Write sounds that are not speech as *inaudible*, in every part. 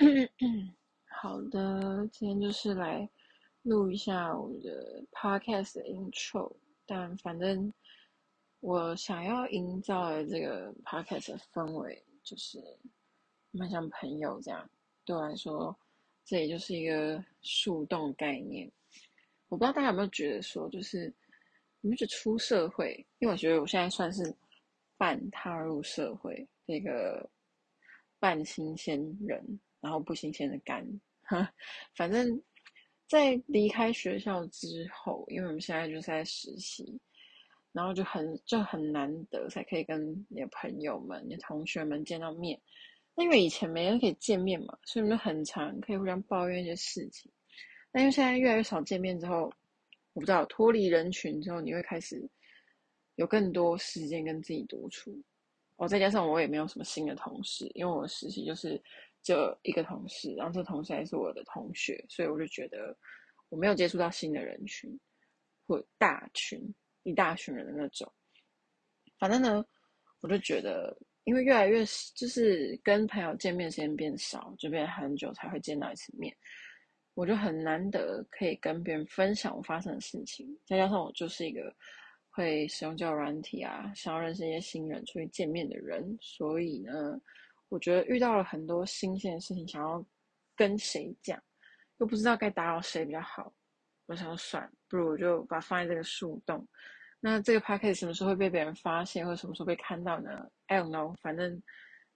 *coughs* 好的，今天就是来录一下我的 podcast 的 intro，但反正我想要营造的这个 podcast 的氛围，就是蛮像朋友这样。对我来说，这也就是一个树洞概念。我不知道大家有没有觉得说，就是你们觉得出社会，因为我觉得我现在算是半踏入社会的一个半新鲜人，然后不新鲜的干。反正，在离开学校之后，因为我们现在就是在实习，然后就很就很难得才可以跟你的朋友们、你的同学们见到面。那因为以前没人可以见面嘛，所以我们就很常可以互相抱怨一些事情。但因为现在越来越少见面之后，我不知道脱离人群之后，你会开始有更多时间跟自己独处。哦，再加上我也没有什么新的同事，因为我实习就是。就一个同事，然后这同事还是我的同学，所以我就觉得我没有接触到新的人群或大群一大群人的那种。反正呢，我就觉得，因为越来越就是跟朋友见面时间变少，就变很久才会见到一次面，我就很难得可以跟别人分享我发生的事情。再加上我就是一个会使用交友软体啊，想要认识一些新人出去见面的人，所以呢。我觉得遇到了很多新鲜的事情，想要跟谁讲，又不知道该打扰谁比较好。我想算，不如我就把它放在这个树洞。那这个 p a c k a g e 什么时候会被别人发现，或者什么时候被看到呢？I don't know。反正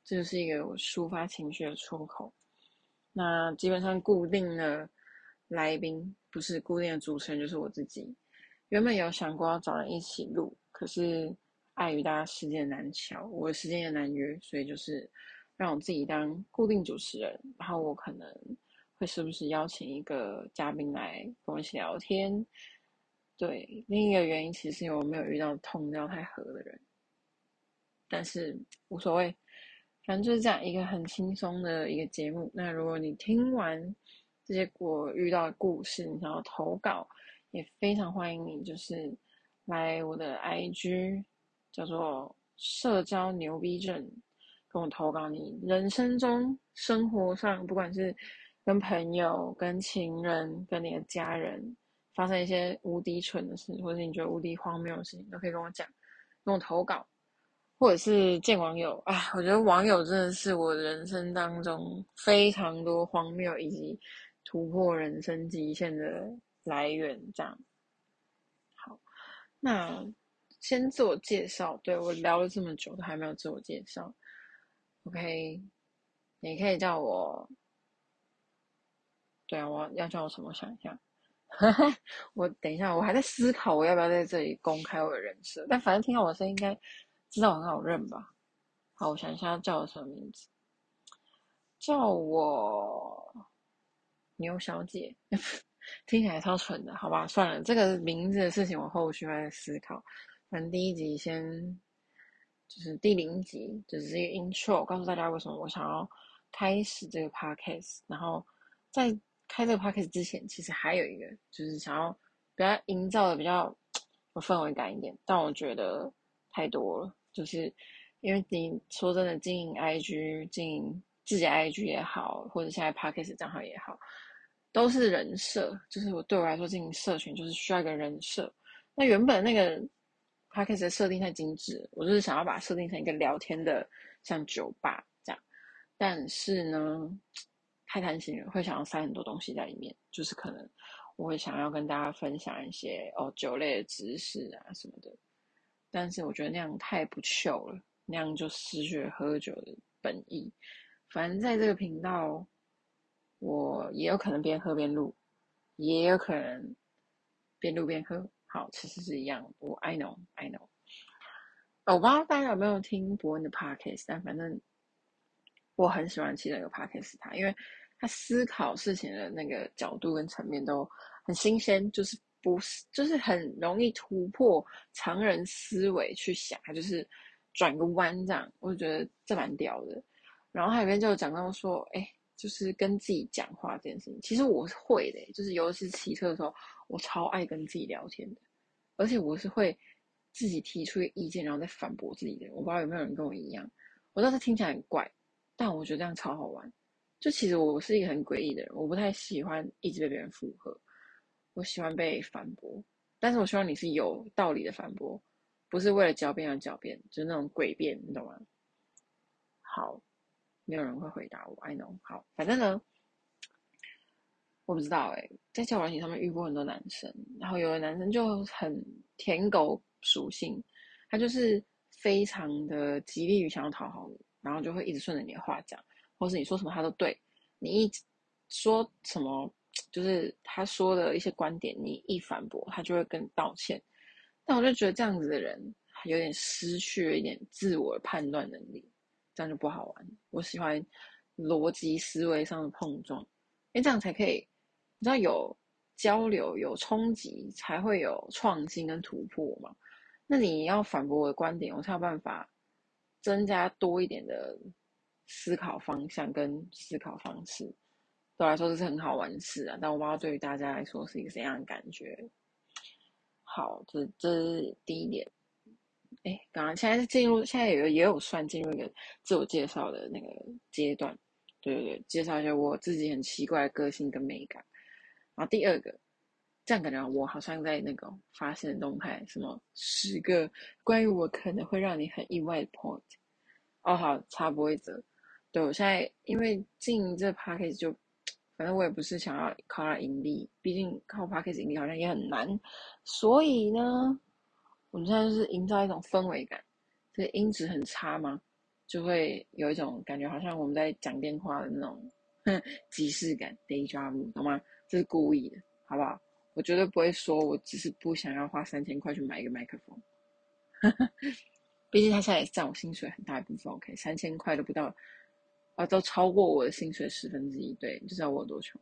这就是一个我抒发情绪的出口。那基本上固定的来宾不是固定的主持人，就是我自己。原本有想过要找人一起录，可是碍于大家时间难巧，我的时间也难约，所以就是。让我自己当固定主持人，然后我可能会时不时邀请一个嘉宾来跟我一起聊天。对，另一个原因其实我没有遇到痛调太合的人，但是无所谓，反正就是这样一个很轻松的一个节目。那如果你听完这些我遇到的故事，你想要投稿，也非常欢迎你，就是来我的 IG 叫做社交牛逼症。跟我投稿，你人生中、生活上，不管是跟朋友、跟情人、跟你的家人，发生一些无敌蠢的事，或者是你觉得无敌荒谬的事情，都可以跟我讲，跟我投稿，或者是见网友啊。我觉得网友真的是我人生当中非常多荒谬以及突破人生极限的来源。这样，好，那先自我介绍。对我聊了这么久，都还没有自我介绍。OK，你可以叫我，对啊，我要叫我什么？想一下，*laughs* 我等一下，我还在思考我要不要在这里公开我的人设。但反正听到我的声音，应该知道我很好认吧？好，我想一下叫我什么名字？叫我牛小姐，*laughs* 听起来超蠢的，好吧？算了，这个名字的事情我后续再思考。反正第一集先。就是第零集，就是一个 intro，告诉大家为什么我想要开始这个 podcast。然后在开这个 podcast 之前，其实还有一个，就是想要比较营造的比较有氛围感一点。但我觉得太多了，就是因为你说真的，经营 IG、经营自己 IG 也好，或者现在 podcast 账号也好，都是人设。就是我对我来说，经营社群就是需要一个人设。那原本那个。他开始设定太精致，我就是想要把它设定成一个聊天的，像酒吧这样。但是呢，太贪心了，会想要塞很多东西在里面。就是可能我会想要跟大家分享一些哦酒类的知识啊什么的。但是我觉得那样太不秀了，那样就失去了喝酒的本意。反正在这个频道，我也有可能边喝边录，也有可能边录边喝。好，其实是一样。我 I know, I know。我不知道大家有没有听伯恩的 podcast，但反正我很喜欢其中一个 podcast，他因为他思考事情的那个角度跟层面都很新鲜，就是不是就是很容易突破常人思维去想，他就是转个弯这样，我就觉得这蛮屌的。然后他里面就讲到说，哎。就是跟自己讲话这件事情，其实我是会的，就是尤其是骑车的时候，我超爱跟自己聊天的，而且我是会自己提出意见，然后再反驳自己的。我不知道有没有人跟我一样，我知道这听起来很怪，但我觉得这样超好玩。就其实我是一个很诡异的人，我不太喜欢一直被别人附和，我喜欢被反驳。但是我希望你是有道理的反驳，不是为了狡辩而狡辩，就是那种诡辩，你懂吗？好，没有人会回答我，I know。好，反正呢，我不知道哎，在交友软件上面遇过很多男生，然后有的男生就很舔狗属性，他就是非常的极力于想要讨好你，然后就会一直顺着你的话讲。或是你说什么他都对，你一说什么就是他说的一些观点，你一反驳他就会跟你道歉。但我就觉得这样子的人有点失去了一点自我判断能力，这样就不好玩。我喜欢逻辑思维上的碰撞，因为这样才可以，你知道有交流、有冲击，才会有创新跟突破嘛。那你要反驳我的观点，我才有办法增加多一点的。思考方向跟思考方式，对我来说这是很好玩的事啊。但我不知道对于大家来说是一个怎样的感觉。好，这这是第一点。哎，刚刚现在是进入，现在有也有算进入一个自我介绍的那个阶段。对对对，介绍一下我自己很奇怪的个性跟美感。然后第二个，这样感觉我好像在那个发现动态，什么十个关于我可能会让你很意外的 point。哦，好，插播一则。对我现在因为进这 p a c k a g e 就，反正我也不是想要靠它盈利，毕竟靠 p a c k a g e 盈利好像也很难，所以呢，我们现在就是营造一种氛围感，这个音质很差嘛，就会有一种感觉，好像我们在讲电话的那种即视感，deja vu，懂吗？这是故意的，好不好？我绝对不会说我只是不想要花三千块去买一个麦克风，毕竟他现在也占我薪水很大一部分，OK，三千块都不到。啊，都超过我的薪水十分之一，对，就知道我有多穷。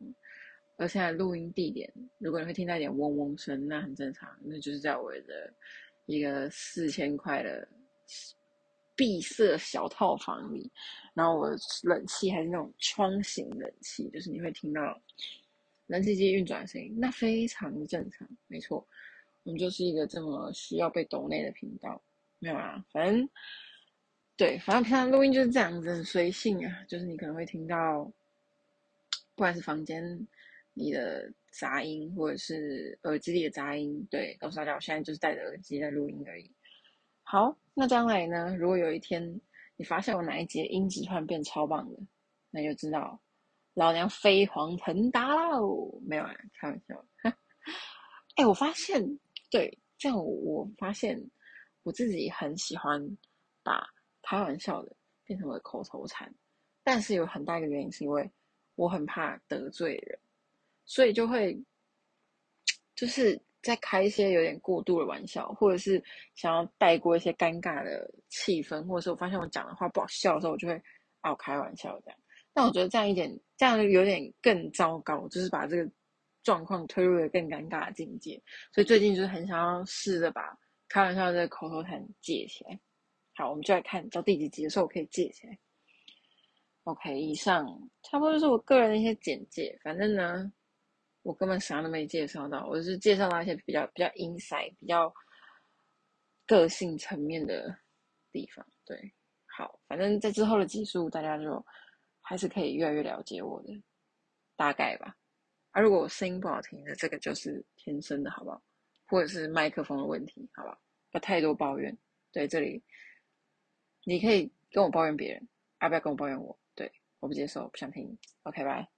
而现在录音地点，如果你会听到一点嗡嗡声，那很正常，那就是在我的一个四千块的闭塞小套房里，然后我冷气还是那种窗型冷气，就是你会听到冷气机运转的声音，那非常正常，没错，我们就是一个这么需要被抖内的频道，没有啊，反正。对，反正平常录音就是这样子，很随性啊。就是你可能会听到，不管是房间你的杂音，或者是耳机里的杂音，对，告诉大家，我现在就是戴着耳机在录音而已。好，那将来呢？如果有一天你发现我哪一节音质突然变超棒的，那就知道老娘飞黄腾达喽！没有啊，开玩笑。*laughs* 哎，我发现，对，这样我发现我自己很喜欢把。开玩笑的变成了口头禅，但是有很大一个原因是因为我很怕得罪人，所以就会就是在开一些有点过度的玩笑，或者是想要带过一些尴尬的气氛，或者是我发现我讲的话不好笑的时候，我就会啊开玩笑这样。但我觉得这样一点，这样就有点更糟糕，就是把这个状况推入了更尴尬的境界。所以最近就是很想要试着把开玩笑的口头禅戒起来。好，我们就来看到第几集的时候，我可以借起来。OK，以上差不多就是我个人的一些简介。反正呢，我根本啥都没介绍到，我是介绍到一些比较比较 inside、比较个性层面的地方。对，好，反正在之后的集数，大家就还是可以越来越了解我的大概吧。啊，如果我声音不好听的，这个就是天生的，好不好？或者是麦克风的问题，好不好？不太多抱怨。对，这里。你可以跟我抱怨别人，要不要跟我抱怨我？对，我不接受，不想听。OK，拜。